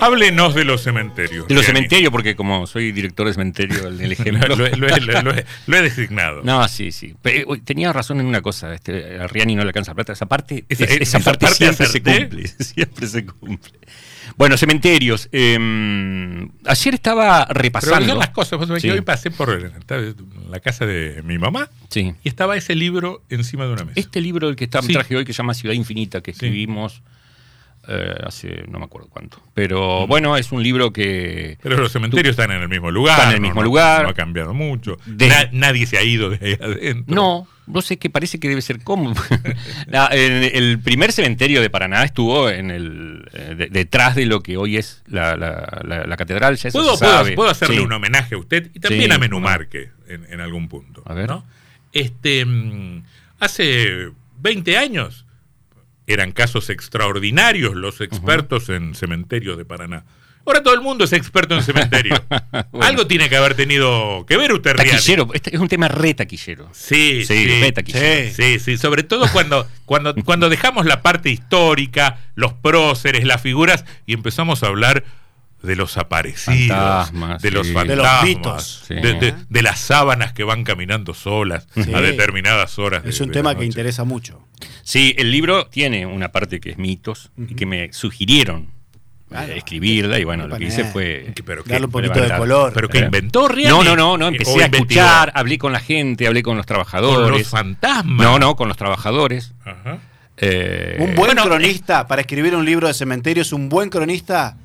Háblenos de los cementerios. De los cementerios, porque como soy director de cementerio, el, el ejemplo. Lo, lo- lo- lo he- designado. No, sí, sí. Uy, tenía razón en una cosa. Este, a Riani no le alcanza plata. Esa parte, Esa- es- esa esa parte, parte siempre se cumple. Siempre se cumple. Bueno, cementerios. eh, ayer estaba Pero repasando. son las cosas. Vos sabés que Sí. hoy pasé por la casa de mi mamá Sí. y estaba ese libro encima de una mesa. Este libro del que está, Sí. traje hoy, que se llama Ciudad Infinita, que escribimos eh, hace no me acuerdo cuánto. Pero bueno, es un libro que. Pero los cementerios están en el mismo lugar. Están en el mismo no- lugar. No ha cambiado mucho. De- Na- nadie se ha ido de ahí adentro. No, no sé que parece que debe ser como. La- el, el primer cementerio de Paraná estuvo en el eh, de- detrás de lo que hoy es la, la- la- catedral. Ya ¿Puedo, se puedo- sabe. puedo hacerle Sí. un homenaje a usted y también Sí, a Menú cómo no. Marque en, en algún punto. A ver. ¿no? Este, mm, hace 20 años eran casos extraordinarios los expertos en cementerios de Paraná. Ahora todo el mundo es experto en cementerio. Bueno. Algo tiene que haber tenido que ver usted. Taquillero, este es un tema re taquillero. Sí, Sí, sí, re taquillero. sí, sí, sobre todo cuando, cuando, cuando dejamos la parte histórica, los próceres, las figuras y empezamos a hablar de los aparecidos, Fantasmas, de los sí. fantasmas, De los mitos. Sí. de, de- de las sábanas que van caminando solas Sí. a determinadas horas. Es de- un de tema que interesa mucho. Sí, el libro tiene una parte que es mitos y que me sugirieron eh, Claro. escribirla y bueno, lo que hice fue Que- pero que- Darle un poquito de color. Pero que Eh, inventó Riani. No, no, no, no, O empecé a escuchar, hablé con la gente, hablé con los trabajadores. Con los fantasmas. No, no, con los trabajadores. Ajá. Eh, Un buen bueno, cronista, para escribir un libro de cementerios, un buen cronista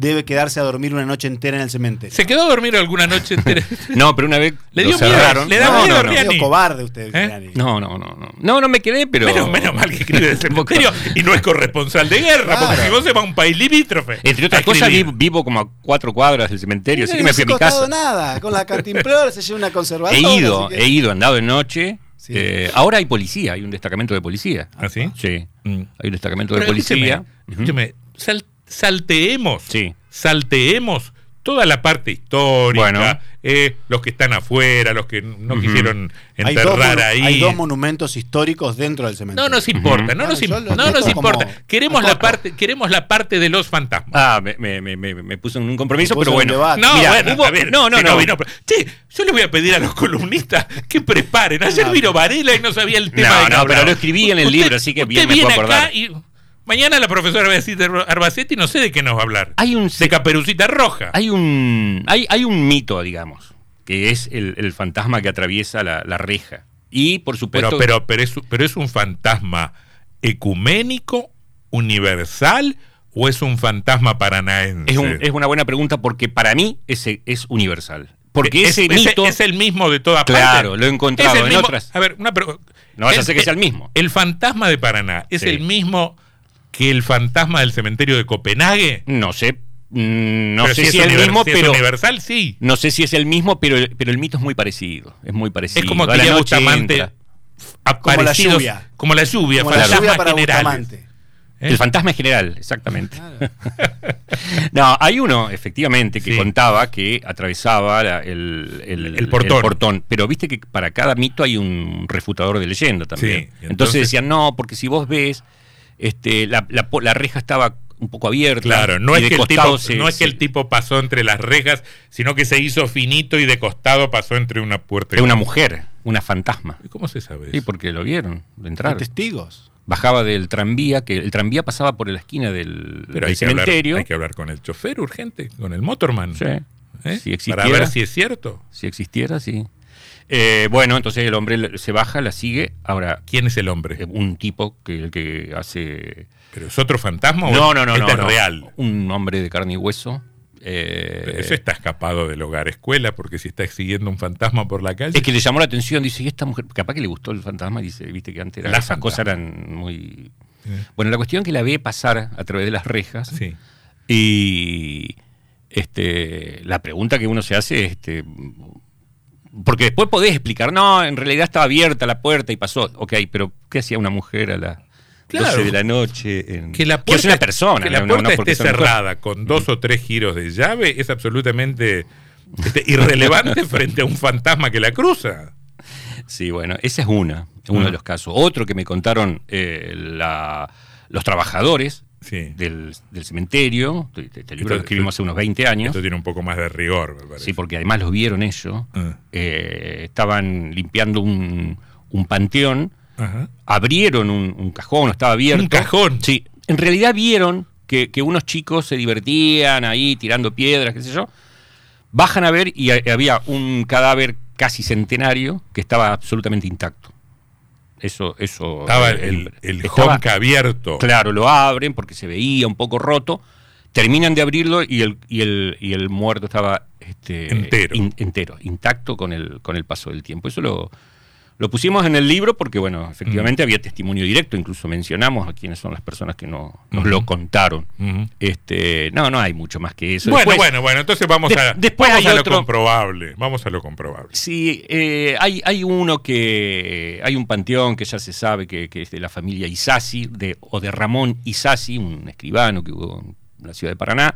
debe quedarse a dormir una noche entera en el cementerio. ¿Se quedó a dormir alguna noche entera? No, pero una vez Le lo dio miedo, cerraron. le da no, miedo, no, no. Medio cobarde usted, ¿Eh? No, no, no, no. No, no me quedé, pero. Menos, menos mal que escribe de cementerio y no es corresponsal de guerra, porque si vos se va a un país limítrofe. Entre otras cosas, vivo, vivo como a cuatro cuadras del cementerio, así que me fui a mi No se ha costado casa. nada. Con la cantimplora se lleva una conservadora. He ido, que- he ido, andado de noche. Sí. Eh, ahora hay policía, hay un destacamento de policía. ¿Ah, sí? Sí, Mm. hay un destacamento de policía. escúcheme, escúcheme, sal- salteemos. Sí. Salteemos toda la parte histórica, Bueno. eh, los que están afuera, los que no quisieron Hay dos, enterrar monu- ahí. hay dos monumentos históricos dentro del cementerio. no nos importa, no Claro, nos, lo no nos importa. Queremos la parte, queremos la parte de los fantasmas. Ah, me, me, me, me- me puse en un compromiso, pero bueno. No, Mira, bueno, hubo- a ver, no, no, si no. vino- che, yo le voy a pedir a los columnistas que preparen. Ayer No, vino Varela y no sabía el tema. No, de no, pero lo escribí en el libro, así que bien me puedo acá acordar. y mañana la profesora va a decir de Arbacetti no sé de qué nos va a hablar. Hay un, de Caperucita Roja. hay un, hay, hay un mito, digamos, que es el, el fantasma que atraviesa la, la reja. Y, por supuesto, Pero, pero, pero, es, pero es un fantasma ecuménico, universal, o es un fantasma paranaense. es, un- es una buena pregunta porque para mí ese es universal. Porque Es- ese es- mito... es el mismo de todas Claro, partes. lo he encontrado el en mismo- otras. A ver, una pero- No vaya a ser que sea el mismo. El fantasma de Paraná es Sí. el mismo que el fantasma del cementerio de Copenhague. No sé, mm, no Pero sé si si es el mismo, si es pero... universal, sí. No sé si es el mismo, pero, pero el mito es muy parecido. Es muy parecido. Es como A la diría noche Bustamante, entra. aparecidos- lluvia. Como la lluvia, Como la lluvia para. Bustamante. ¿Eh? El fantasma en general, exactamente. no, hay uno, efectivamente, que Sí. contaba que atravesaba la- el, el- El portón. Pero viste que para cada mito hay un refutador de leyenda también. Sí, entonces, entonces- decían, no, porque si vos ves, este, la, la po- la reja estaba un poco abierta. Claro, no es, que el tipo, se- no es que el tipo pasó entre las rejas, sino que se hizo finito y de costado pasó entre una puerta y una mujer, una fantasma. ¿Y ¿Cómo se sabe Sí, eso? porque lo vieron, lo Hay entraron. testigos. Bajaba del tranvía, que el tranvía pasaba por la esquina del, Pero del hay que, hablar, cementerio. hay que hablar con el chofer urgente, con el motorman. Sí. ¿eh? Si existiera. Para ver si es cierto. Si existiera, sí. Eh, bueno, entonces el hombre se baja, la sigue. Ahora, ¿Quién es el hombre? eh, un tipo que, el que hace. ¿Pero es otro fantasma o No, no, no, este no. es no. real? Un hombre de carne y hueso. eh, Eso está escapado del hogar escuela, porque si está siguiendo un fantasma por la calle. Es que le llamó la atención, dice, ¿y esta mujer? Capaz que le gustó el fantasma, dice, viste que antes era- La esas fantasma. cosas eran muy. Eh, Bueno, la cuestión es que la ve pasar a través de las rejas. Sí. Y este, la pregunta que uno se hace es, este, porque después podés explicar, no, en realidad estaba abierta la puerta y pasó, ok, pero ¿qué hacía una mujer a las Claro. 12 de la noche? En, Que la es puerta, una persona. que la no- no puerta porque esté cerrada con dos o tres giros de llave es absolutamente este, irrelevante frente a un fantasma que la cruza. Sí, bueno, esa es una, uno Ah. de los casos. Otro que me contaron eh, la- los trabajadores Sí. del, del cementerio, este libro lo escribimos hace unos 20 años. Esto tiene un poco más de rigor, me parece. Sí, porque además lo vieron ellos. Ah. Eh, estaban limpiando un, un panteón, Ajá. abrieron un, un cajón, estaba abierto. Un cajón. Sí, en realidad vieron que, que unos chicos se divertían ahí tirando piedras, qué sé yo. Bajan a ver y ha- había un cadáver casi centenario que estaba absolutamente intacto. Eso, eso. Estaba eh, el, el estaba- honka abierto. Claro, lo abren porque se veía un poco roto. Terminan de abrirlo y el, y el, y el muerto estaba este, Entero. in- entero, intacto con el, con el paso del tiempo. Eso lo, lo pusimos en el libro porque, bueno, efectivamente había testimonio directo, incluso mencionamos a quiénes son las personas que no, nos lo contaron. Este, no, no hay mucho más que eso. Bueno, Después, bueno, bueno, entonces vamos de- a, después vamos a lo otro- comprobable. Vamos a lo comprobable. Sí, eh, hay, hay uno que. Hay un panteón que ya se sabe que, que es de la familia Isasi, de, o de Ramón Isasi, un escribano que hubo en la ciudad de Paraná,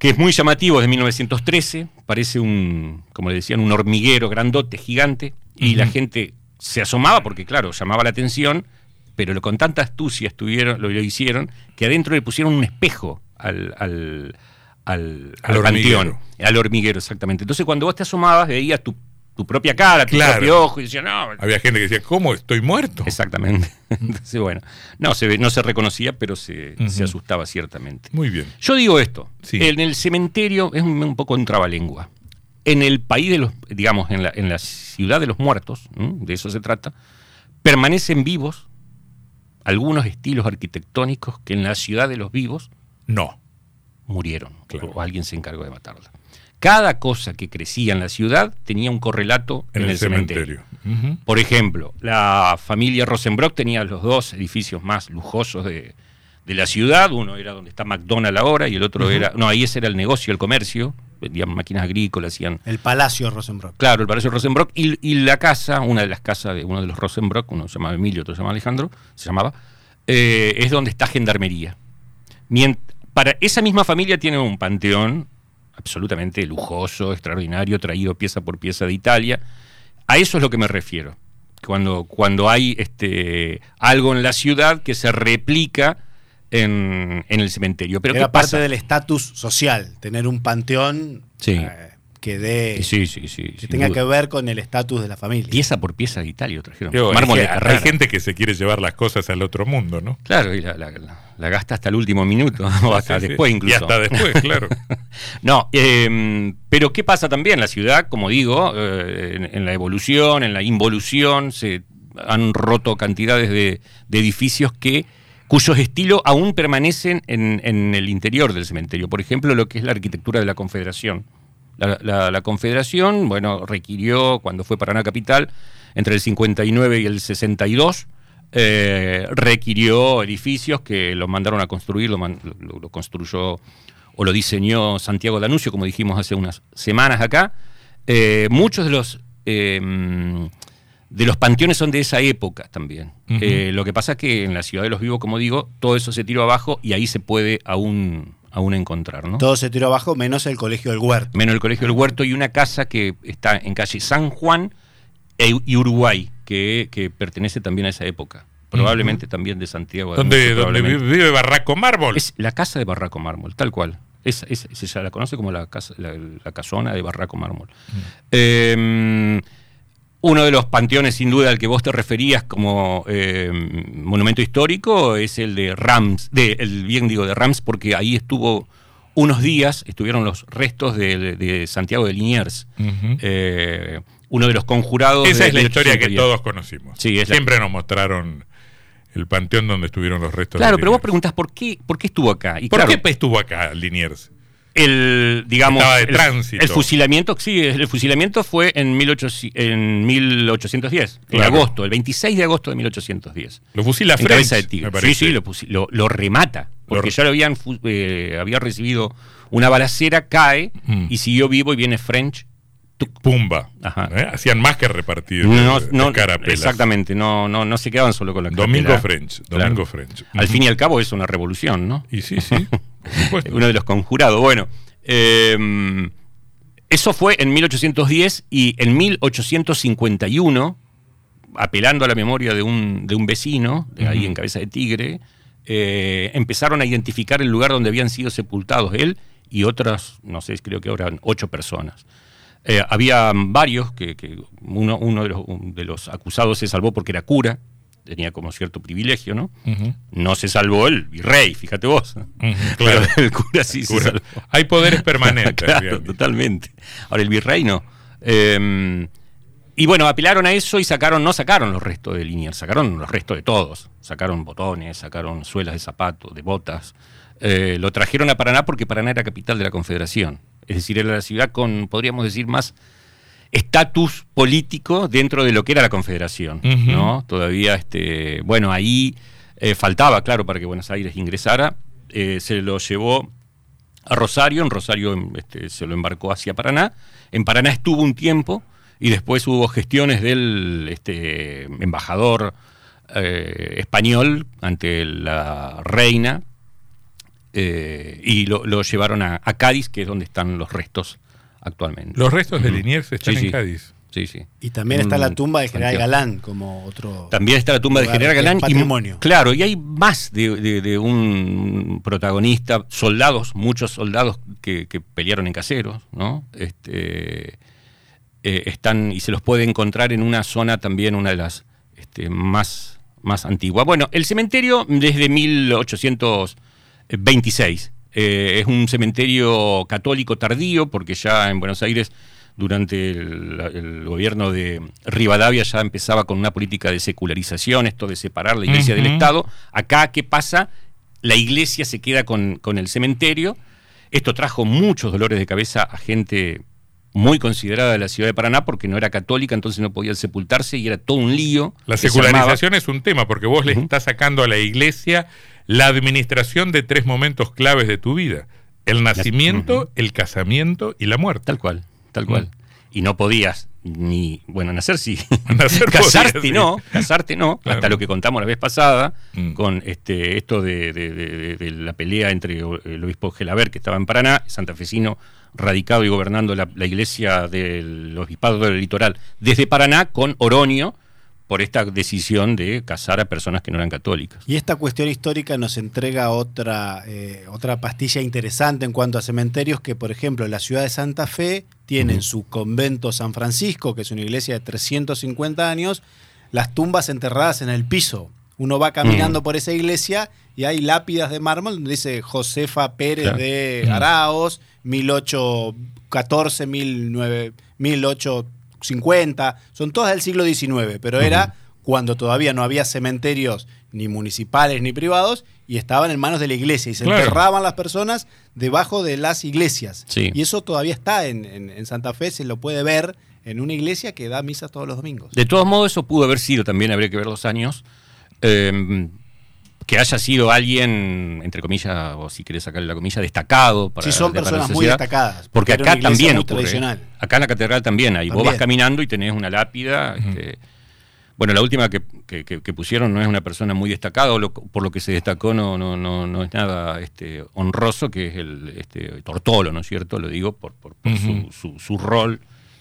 que es muy llamativo, es de 1913. Parece un, como le decían, un hormiguero grandote, gigante, y la gente se asomaba porque, claro, llamaba la atención, pero lo, con tanta astucia estuvieron, lo, lo hicieron, que adentro le pusieron un espejo al, al, al, Al al panteón. Al hormiguero, exactamente. Entonces, cuando vos te asomabas, veías tu, tu propia cara, tu Claro. propio ojo, y decías, no. Había gente que decía, ¿cómo? ¿Estoy muerto? Exactamente. Entonces, bueno, no se, no se reconocía, pero se, se asustaba ciertamente. Muy bien. Yo digo esto: Sí. en el cementerio es un, un poco en trabalengua. En el país de los, digamos, en la, en la ciudad de los muertos, ¿m? de eso se trata, permanecen vivos algunos estilos arquitectónicos que en la ciudad de los vivos No. murieron Claro. o alguien se encargó de matarla. Cada cosa que crecía en la ciudad tenía un correlato En, el, cementerio. Por ejemplo, la familia Rosenbrock tenía los dos edificios más lujosos de, de la ciudad. Uno era donde está McDonald's ahora y el otro era. No, ahí ese era el negocio, el comercio. Vendían máquinas agrícolas, hacían. El Palacio Rosenbrock. Claro, el Palacio Rosenbrock. Y, y la casa, una de las casas de uno de los Rosenbrock, uno se llamaba Emilio, otro se llamaba Alejandro, se llamaba, eh, es donde está Gendarmería. Mient- para esa misma familia tiene un panteón absolutamente lujoso, extraordinario, traído pieza por pieza de Italia. A eso es lo que me refiero. Cuando, cuando hay este, algo en la ciudad que se replica en, en el cementerio. Pero Era ¿qué parte pasa? del estatus social, tener un panteón Sí. eh, que dé Sí, sí, sí. que tenga duda. que ver con el estatus de la familia. Pieza por pieza de Italia trajeron. Digo, Mármol es de que Carrara. hay gente que se quiere llevar las cosas al otro mundo, ¿no? Claro, y la, la- la- la gasta hasta el último minuto, o hasta Sí, sí. después incluso. Y hasta después, claro. No, eh, pero ¿qué pasa también? La ciudad, como digo, eh, en, en la evolución, en la involución, se han roto cantidades de, de edificios que cuyos estilos aún permanecen en, en el interior del cementerio. Por ejemplo, lo que es la arquitectura de la Confederación. La, la- la Confederación, bueno, requirió, cuando fue Paraná Capital, entre el 59 y el 62, eh, requirió edificios que los mandaron a construir, lo, man- lo- lo construyó o lo diseñó Santiago Danuncio, como dijimos hace unas semanas acá. Eh, muchos de los eh, de los panteones son de esa época también. Eh, lo que pasa es que en la ciudad de los vivos, como digo, todo eso se tiró abajo y ahí se puede aún, aún encontrar, ¿no? Todo se tiró abajo, menos el colegio del huerto. Menos el Colegio del Huerto y una casa que está en calle San Juan e- y Uruguay, que, que pertenece también a esa época. Probablemente también de Santiago. de donde vive Barraco Mármol. Es la casa de Barraco Mármol, tal cual. Es, es- se la conoce como la, casa, la, la casona de Barraco Mármol. Eh, uno de los panteones, sin duda, al que vos te referías como eh, monumento histórico es el de Rams, de, el bien digo de Rams, porque ahí estuvo unos días, estuvieron los restos de, de Santiago de Liniers, eh, uno de los conjurados. Esa de es la historia que 1810. todos conocimos. Sí, es la- Siempre nos mostraron el panteón donde estuvieron los restos Claro, de pero vos preguntás por qué, por qué estuvo acá. Y ¿Por claro, qué estuvo acá Liniers? el digamos Estaba de el, tránsito. el fusilamiento sí el fusilamiento fue en, 1800 en 1810 en agosto el 26 de agosto de 1810 Lo fusila en French, de tigre sí sí lo, fusi- lo, lo remata porque Lo- ya lo habían eh, había recibido una balacera cae Mm. y siguió vivo y viene French Pumba. Ajá. ¿Eh? Hacían más que repartir no, de- de no, carapelas. exactamente no, no no se quedaban solo con la Domingo. French. Claro. Domingo French. al fin y al cabo es una revolución no Y sí, sí. uno de los conjurados. Bueno, eh, eso fue en 1810 y en 1851, apelando a la memoria de un, de un vecino, de ahí en Cabeza de Tigre, eh, empezaron a identificar el lugar donde habían sido sepultados él y otras, no sé, creo que eran ocho personas. Eh, había varios, que, que uno, uno de, los, de, los, acusados se salvó porque era cura, tenía como cierto privilegio, ¿no? Uh -huh. No se salvó el virrey, fíjate vos. Uh -huh, claro. Pero el cura sí cura. se salvó. Hay poderes permanentes. claro, totalmente. Ahora, el virrey no. Eh, y bueno, apelaron a eso y sacaron, no sacaron los restos de Liniers, sacaron los restos de todos. Sacaron botones, sacaron suelas de zapatos, de botas. Eh, lo trajeron a Paraná porque Paraná era capital de la Confederación. Es decir, era la ciudad con, podríamos decir, más estatus político dentro de lo que era la Confederación. Uh -huh. ¿no? Todavía, este, bueno, ahí eh, faltaba, claro, para que Buenos Aires ingresara. Eh, se lo llevó a Rosario, en Rosario este, se lo embarcó hacia Paraná. En Paraná estuvo un tiempo y después hubo gestiones del este, embajador eh, español ante la reina eh, y lo, lo llevaron a, a, Cádiz, que es donde están los restos actualmente. Los restos de Liniers están sí, en sí. Cádiz. Sí, sí. Y también está la tumba de General Galán como otro. También está la tumba de General Galán. Patrimonio. Y, claro, y hay más de, de, de un protagonista, soldados, muchos soldados que, que pelearon en caseros, ¿no? Este, eh, están y se los puede encontrar en una zona también, una de las este, más, más antiguas. Bueno, el cementerio desde 1826 eh, es un cementerio católico tardío, porque ya en Buenos Aires durante el, el, gobierno de Rivadavia ya empezaba con una política de secularización, esto de separar la iglesia uh -huh. del Estado. Acá, ¿qué pasa? La iglesia se queda con, con, el cementerio. Esto trajo muchos dolores de cabeza a gente muy considerada de la ciudad de Paraná porque no era católica, entonces no podía sepultarse y era todo un lío. La secularización es un tema porque vos uh -huh. le estás sacando a la iglesia la administración de tres momentos claves de tu vida. El nacimiento, uh -huh. el casamiento y la muerte. Tal cual tal cual. Y no podías ni, bueno, nacer sí. Nacer casarte no, sí. casarte no, claro. hasta lo que contamos la vez pasada, mm. con este esto de, de, de, de, la pelea entre el obispo Gelaber, que estaba en Paraná, santafesino radicado y gobernando la, la iglesia del obispado del litoral, desde Paraná con Oroño, por esta decisión de casar a personas que no eran católicas. Y esta cuestión histórica nos entrega otra, eh, otra pastilla interesante en cuanto a cementerios, que por ejemplo la ciudad de Santa Fe tienen uh -huh. su convento San Francisco, que es una iglesia de 350 años, las tumbas enterradas en el piso. Uno va caminando -huh. por esa iglesia y hay lápidas de mármol donde dice Josefa Pérez claro. de Araos, 1814, 18 50, son todas del siglo XIX, pero uh -huh. era cuando todavía no había cementerios ni municipales ni privados y estaban en manos de la iglesia y se claro. enterraban las personas debajo de las iglesias. Sí. Y eso todavía está en, en, en, Santa Fe, se lo puede ver en una iglesia que da misas todos los domingos. De todos modos, eso pudo haber sido también, habría que ver los años, eh, que haya sido alguien, entre comillas, o si querés sacarle la comilla, destacado. Para, sí, son de, personas muy destacadas. Porque, porque acá también ocurre. ¿eh? Acá en la catedral también hay. También. Vos vas caminando y tenés una lápida. Uh -huh. este, bueno, la última que, que, que, pusieron no es una persona muy destacada, lo, por lo que se destacó no, no, no, no es nada este, honroso, que es el este, Tortolo, ¿no es cierto? Lo digo por, por, por uh -huh. su, su, su rol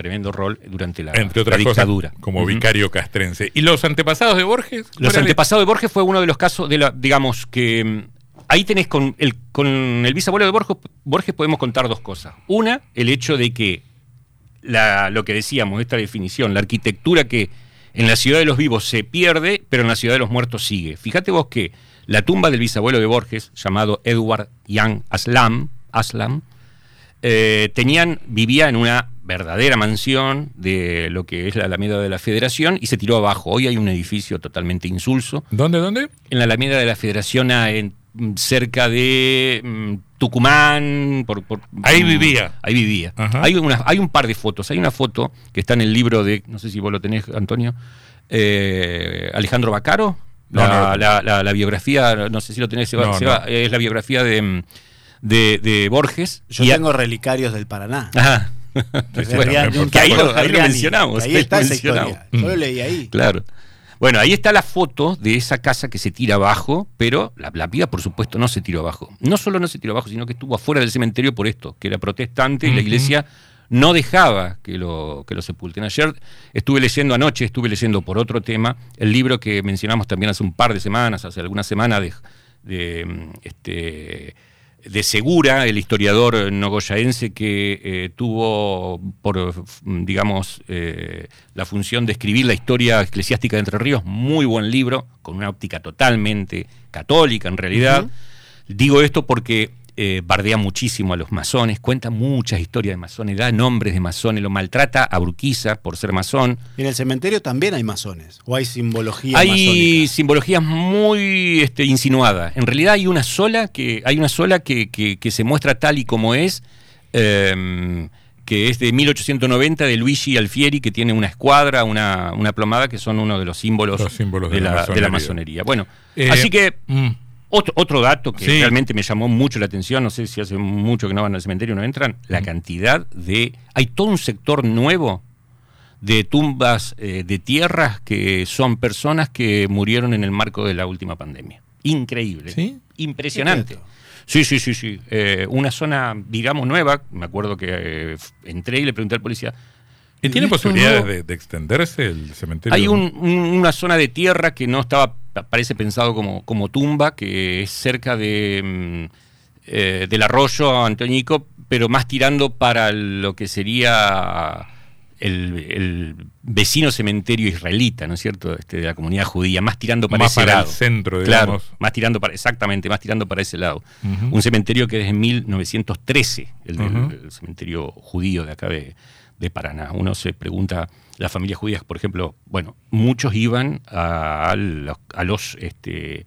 tremendo rol durante la, Entre otras la dictadura. Cosas, como uh -huh. vicario castrense. ¿Y los antepasados de Borges? Los antepasados de Borges fue uno de los casos de la, digamos, que mm, ahí tenés con el, con el bisabuelo de Borges, Borges podemos contar dos cosas. Una, el hecho de que la, lo que decíamos, esta definición, la arquitectura que en la ciudad de los vivos se pierde, pero en la ciudad de los muertos sigue. Fíjate vos que la tumba del bisabuelo de Borges, llamado Edward Young Aslam, Aslam eh, tenían, vivía en una verdadera mansión de lo que es la Alameda de la Federación y se tiró abajo. Hoy hay un edificio totalmente insulso. ¿Dónde, dónde? En la Alameda de la Federación, en, cerca de um, Tucumán. Por, por, ahí vivía. Ahí vivía. Hay, una, hay un par de fotos. Hay una foto que está en el libro de, no sé si vos lo tenés, Antonio, eh, Alejandro Bacaro. La, no, no, la, la, la, biografía, no sé si lo tenés, se va, se va, es la biografía de, de, de Borges. Yo tengo a, relicarios del Paraná. Ajá. bueno, que ahí lo, ahí lo mencionamos. Ahí está esa historia. Yo lo leí ahí. Claro. Bueno, ahí está la foto de esa casa que se tira abajo, pero la, la piba, por supuesto, no se tiró abajo. No solo no se tiró abajo, sino que estuvo afuera del cementerio por esto, que era protestante y uh -huh. la iglesia no dejaba que lo, que lo sepulten. Ayer estuve leyendo, anoche estuve leyendo por otro tema, el libro que mencionamos también hace un par de semanas, hace algunas semanas, de de, este, de Segura, el historiador nogoyaense que eh, tuvo por, digamos, eh, la función de escribir la historia eclesiástica de Entre Ríos, muy buen libro, con una óptica totalmente católica en realidad. Digo esto porque eh, bardea muchísimo a los masones, cuenta muchas historias de masones, da nombres de masones, lo maltrata a Urquiza por ser masón. Y en el cementerio también hay masones, o hay simbología Hay masónica? simbologías muy este, insinuadas. En realidad hay una sola que, hay una sola que, que- que se muestra tal y como es. em, que es de 1890 de Luigi Alfieri, que tiene una escuadra, una, una plomada, que son uno de los símbolos, Los símbolos de, de la la, de la masonería. masonería. Bueno, Eh, así que mm. Otro, otro dato que Sí. realmente me llamó mucho la atención, no sé si hace mucho que no van al cementerio, no entran, Mm. la cantidad de... Hay todo un sector nuevo de tumbas eh, de tierras que son personas que murieron en el marco de la última pandemia. Increíble. ¿Sí? Impresionante. Sí, sí, sí, sí. Eh, una zona, digamos, nueva. Me acuerdo que eh, entré y le pregunté al policía. ¿Y tiene ¿esto posibilidades no- de, de extenderse el cementerio? hay un- un- una zona de tierra que no estaba, pa- parece pensado como, como tumba, que es cerca de, mm, eh, del arroyo Antoñico, pero más tirando para lo que sería el, el vecino cementerio israelita, ¿no es cierto? Este, de la comunidad judía, más tirando para Más ese para el centro, Claro, digamos. más tirando para, exactamente, más tirando para ese lado. Un cementerio que es de 1913, el, del- el cementerio judío de acá de, de Paraná. Uno se pregunta, las familias judías, por ejemplo, bueno, muchos iban a, a los, a los, este,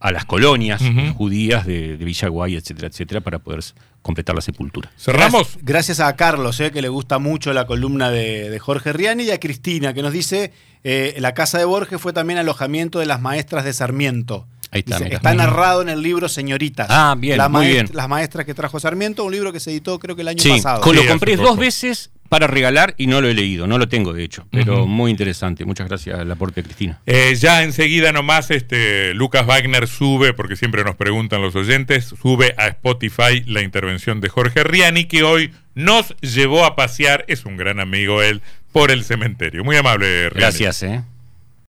a las colonias judías de, de Villaguay, etcétera, etcétera, para poder completar la sepultura. Cerramos. Gracias, a Carlos, eh, que le gusta mucho la columna de, de Jorge Riani, y a Cristina, que nos dice, eh, la casa de Borges fue también alojamiento de las maestras de Sarmiento. Ahí está, Dice, está narrado en el libro Señoritas. Ah, bien, La muy bien. Las maestras que trajo Sarmiento, un libro que se editó creo que el año Sí, pasado. con- Sí, lo hace compré poco. dos veces para regalar y no lo he leído, no lo tengo de hecho, pero muy interesante. Muchas gracias al aporte de Cristina. Eh, ya enseguida nomás este, Lucas Wagner sube, porque siempre nos preguntan los oyentes, sube a Spotify la intervención de Jorge Riani, que hoy nos llevó a pasear, es un gran amigo él, por el cementerio. Muy amable, Riani. Gracias, ¿eh?